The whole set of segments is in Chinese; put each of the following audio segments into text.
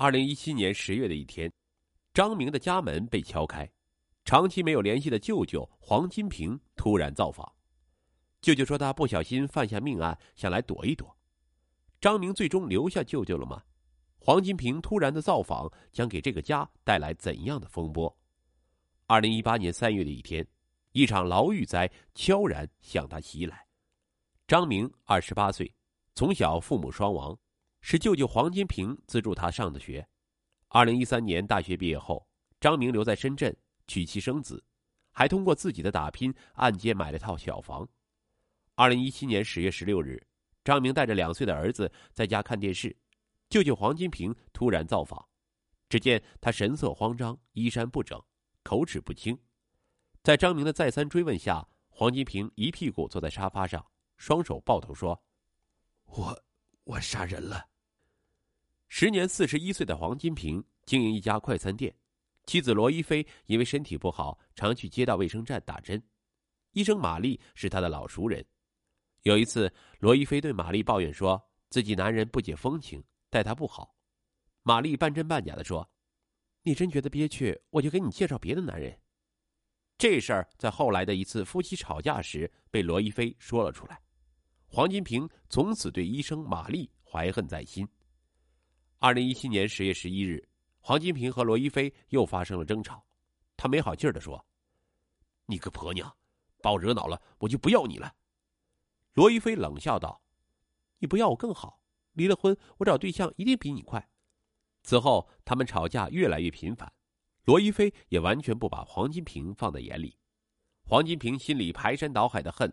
二零一七年十月的一天，张明的家门被敲开，长期没有联系的舅舅黄金平突然造访。舅舅说他不小心犯下命案，想来躲一躲。张明最终留下舅舅了吗？黄金平突然的造访将给这个家带来怎样的风波？二零一八年三月的一天，一场牢狱灾悄然向他袭来。张明二十八岁，从小父母双亡，是舅舅黄金平资助他上的学。二零一三年大学毕业后，张明留在深圳娶妻生子，还通过自己的打拼按揭买了套小房。二零一七年十月十六日，张明带着两岁的儿子在家看电视，舅舅黄金平突然造访。只见他神色慌张，衣衫不整，口齿不清。在张明的再三追问下，黄金平一屁股坐在沙发上，双手抱头说：“我，杀人了。”时年四十一岁的黄金平经营一家快餐店，妻子罗一飞因为身体不好，常去街道卫生站打针。医生玛丽是他的老熟人。有一次，罗一飞对玛丽抱怨说自己男人不解风情，待她不好。玛丽半真半假的说：“你真觉得憋屈，我就给你介绍别的男人。”这事儿在后来的一次夫妻吵架时被罗一飞说了出来。黄金平从此对医生玛丽怀恨在心。二零一七年十月十一日，黄金平和罗一飞又发生了争吵。他没好气儿的说：“你个婆娘，把我惹恼了，我就不要你了。”罗一飞冷笑道：“你不要我更好，离了婚我找对象一定比你快。”此后，他们吵架越来越频繁，罗一飞也完全不把黄金平放在眼里。黄金平心里排山倒海的恨，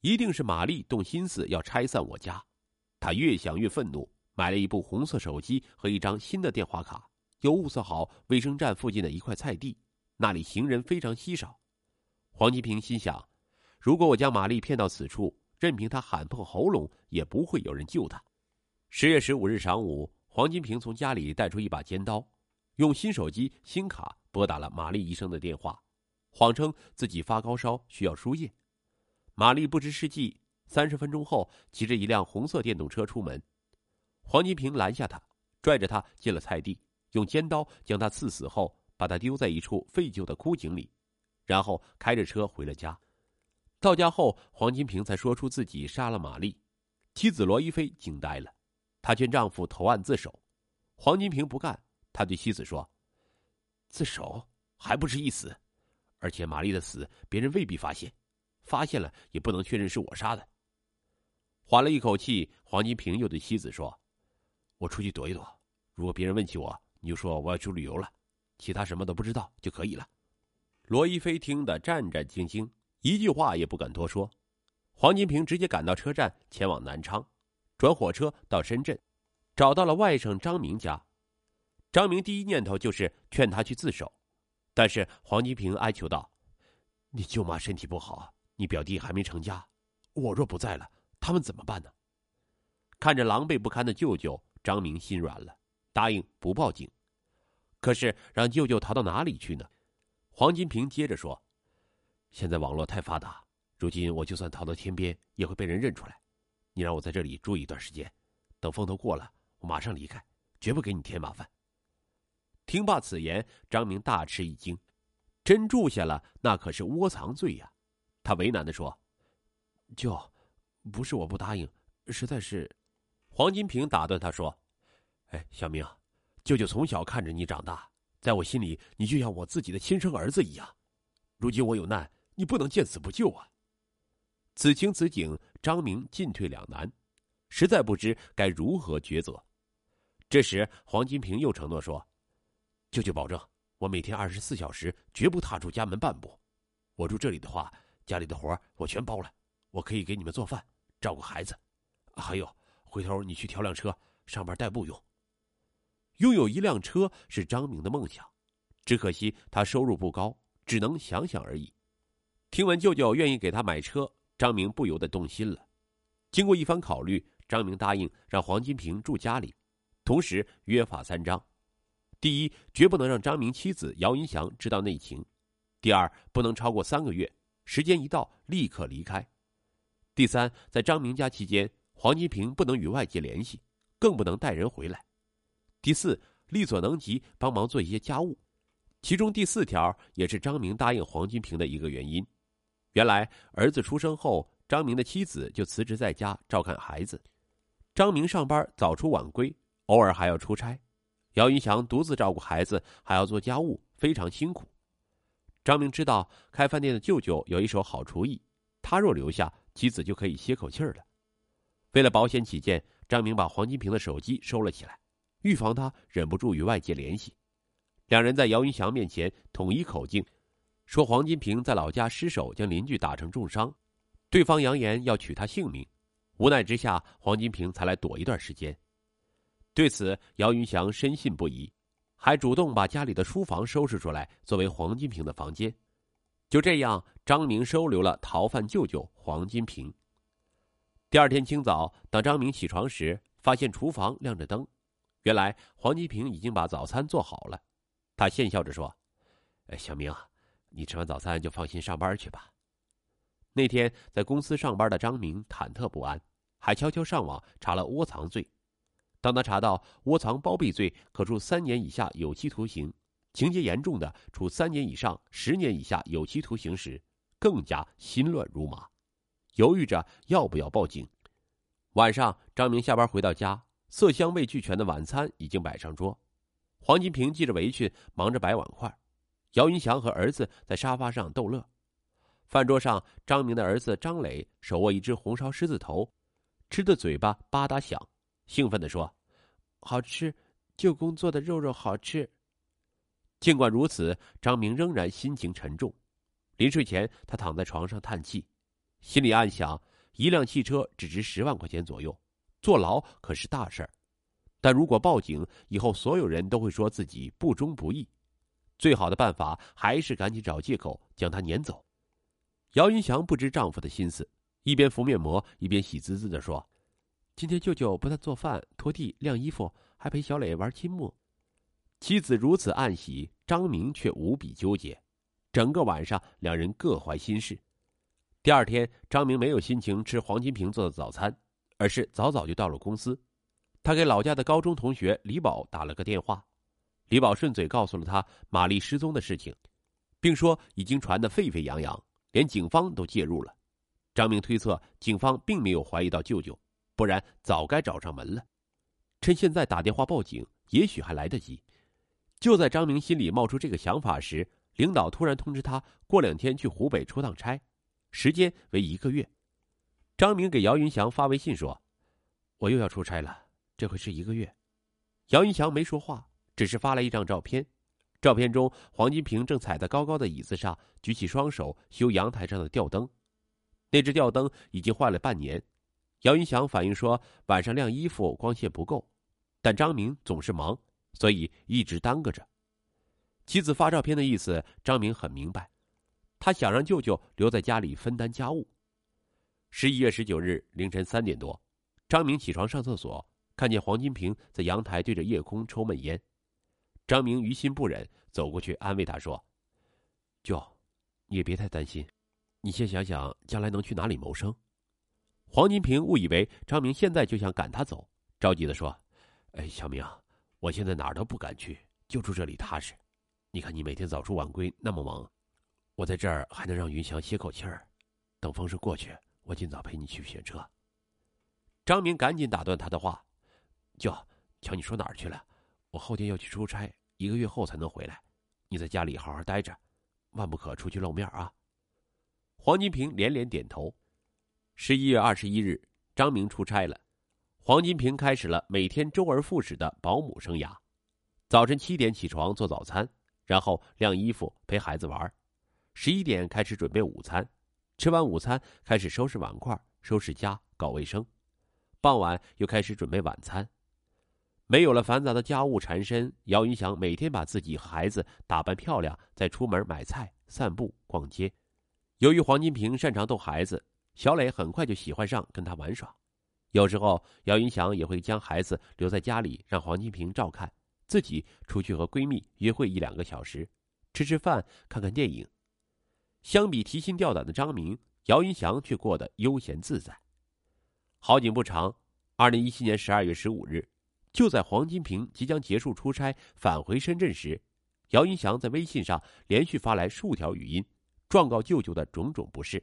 一定是玛丽动心思要拆散我家。他越想越愤怒，买了一部红色手机和一张新的电话卡，又物色好卫生站附近的一块菜地，那里行人非常稀少。黄金平心想：如果我将玛丽骗到此处，任凭他喊破喉咙，也不会有人救他。十月十五日晌午，黄金平从家里带出一把尖刀，用新手机新卡拨打了玛丽医生的电话，谎称自己发高烧需要输液。玛丽不知是计，三十分钟后骑着一辆红色电动车出门。黄金平拦下他，拽着他进了菜地，用尖刀将他刺死后，把他丢在一处废旧的枯井里，然后开着车回了家。到家后，黄金平才说出自己杀了玛丽，妻子罗一飞惊呆了，她劝丈夫投案自首，黄金平不干，他对妻子说：“自首还不是一死，而且玛丽的死别人未必发现，发现了也不能确认是我杀的。”缓了一口气，黄金平又对妻子说：“我出去躲一躲，如果别人问起我，你就说我要去旅游了，其他什么都不知道就可以了。”罗一飞听得战战兢兢。一句话也不敢多说，黄金平直接赶到车站，前往南昌，转火车到深圳，找到了外甥张明家。张明第一念头就是劝他去自首，但是黄金平哀求道：“你舅妈身体不好，你表弟还没成家，我若不在了，他们怎么办呢？”看着狼狈不堪的舅舅，张明心软了，答应不报警。可是让舅舅逃到哪里去呢？黄金平接着说。现在网络太发达，如今我就算逃到天边，也会被人认出来。你让我在这里住一段时间，等风头过了，我马上离开，绝不给你添麻烦。听罢此言，张明大吃一惊，真住下了，那可是窝藏罪呀！他为难的说：“舅，不是我不答应，实在是……”黄金平打断他说：“哎，小明，舅舅从小看着你长大，在我心里，你就像我自己的亲生儿子一样。如今我有难。”你不能见死不救啊！此情此景，张明进退两难，实在不知该如何抉择。这时，黄金平又承诺说：“舅舅保证，我每天二十四小时绝不踏出家门半步。我住这里的话，家里的活我全包了，我可以给你们做饭、照顾孩子，还有回头你去调辆车上班代步用。拥有一辆车是张明的梦想，只可惜他收入不高，只能想想而已。”听闻舅舅愿意给他买车，张明不由得动心了。经过一番考虑，张明答应让黄金平住家里，同时约法三章：第一，绝不能让张明妻子姚银祥知道内情；第二，不能超过三个月，时间一到立刻离开；第三，在张明家期间，黄金平不能与外界联系，更不能带人回来；第四，力所能及帮忙做一些家务。其中第四条也是张明答应黄金平的一个原因。原来儿子出生后，张明的妻子就辞职在家照看孩子。张明上班早出晚归，偶尔还要出差。姚云祥独自照顾孩子，还要做家务，非常辛苦。张明知道开饭店的舅舅有一手好厨艺，他若留下，妻子就可以歇口气儿了。为了保险起见，张明把黄金平的手机收了起来，预防他忍不住与外界联系。两人在姚云祥面前统一口径，说黄金平在老家失手将邻居打成重伤，对方扬言要取他性命。无奈之下，黄金平才来躲一段时间。对此，姚云祥深信不疑，还主动把家里的书房收拾出来作为黄金平的房间。就这样，张明收留了逃犯舅舅黄金平。第二天清早，当张明起床时，发现厨房亮着灯，原来黄金平已经把早餐做好了。他讪笑着说：“哎，小明，你吃完早餐就放心上班去吧。”那天在公司上班的张明忐忑不安，还悄悄上网查了窝藏罪。当他查到窝藏包庇罪可处三年以下有期徒刑，情节严重的处三年以上十年以下有期徒刑时，更加心乱如麻，犹豫着要不要报警。晚上，张明下班回到家，色香味俱全的晚餐已经摆上桌。黄金平系着围裙，忙着摆碗筷。姚云祥和儿子在沙发上逗乐。饭桌上，张明的儿子张磊手握一只红烧狮子头，吃的嘴巴吧嗒响，兴奋地说：“好吃，舅公做的肉肉好吃。”尽管如此，张明仍然心情沉重。临睡前，他躺在床上叹气，心里暗想：一辆汽车只值十万块钱左右，坐牢可是大事儿。但如果报警以后，所有人都会说自己不忠不义。最好的办法还是赶紧找借口将他撵走。姚云祥不知丈夫的心思，一边敷面膜，一边喜滋滋的说：“今天舅舅不但做饭、拖地、晾衣服，还陪小磊玩积木。”妻子如此暗喜，张明却无比纠结。整个晚上，两人各怀心事。第二天，张明没有心情吃黄金平做的早餐，而是早早就到了公司。他给老家的高中同学李宝打了个电话，李宝顺嘴告诉了他玛丽失踪的事情，并说已经传得沸沸扬扬，连警方都介入了。张明推测警方并没有怀疑到舅舅，不然早该找上门了。趁现在打电话报警，也许还来得及。就在张明心里冒出这个想法时，领导突然通知他过两天去湖北出趟差，时间为一个月。张明给姚云祥发微信说：“我又要出差了。”这回是一个月，姚云祥没说话，只是发来一张照片。照片中，黄金平正踩在高高的椅子上，举起双手修阳台上的吊灯。那只吊灯已经坏了半年。姚云祥反映说，晚上晾衣服光线不够，但张明总是忙，所以一直耽搁着。妻子发照片的意思，张明很明白，他想让舅舅留在家里分担家务。十一月十九日凌晨三点多，张明起床上厕所。看见黄金平在阳台对着夜空抽闷烟，张明于心不忍，走过去安慰他说：“舅，你也别太担心，你先想想将来能去哪里谋生。”黄金平误以为张明现在就想赶他走，着急的说：“哎，小明，我现在哪儿都不敢去，就住这里踏实。你看你每天早出晚归，那么忙，我在这儿还能让云祥歇口气儿。等风声过去，我尽早陪你去选车。”张明赶紧打断他的话。舅，瞧你说哪儿去了？我后天要去出差，一个月后才能回来。你在家里好好待着，万不可出去露面啊！黄金平连连点头。十一月二十一日，张明出差了，黄金平开始了每天周而复始的保姆生涯。早晨七点起床做早餐，然后晾衣服陪孩子玩。十一点开始准备午餐，吃完午餐开始收拾碗筷、收拾家、搞卫生。傍晚又开始准备晚餐。没有了繁杂的家务缠身，姚云祥每天把自己和孩子打扮漂亮，再出门买菜、散步、逛街。由于黄金平擅长逗孩子，小磊很快就喜欢上跟他玩耍。有时候，姚云祥也会将孩子留在家里，让黄金平照看，自己出去和闺蜜约会一两个小时，吃吃饭、看看电影。相比提心吊胆的张明，姚云祥却过得悠闲自在。好景不长，二零一七年十二月十五日。就在黄金平即将结束出差返回深圳时，姚云祥在微信上连续发来数条语音，状告舅舅的种种不是。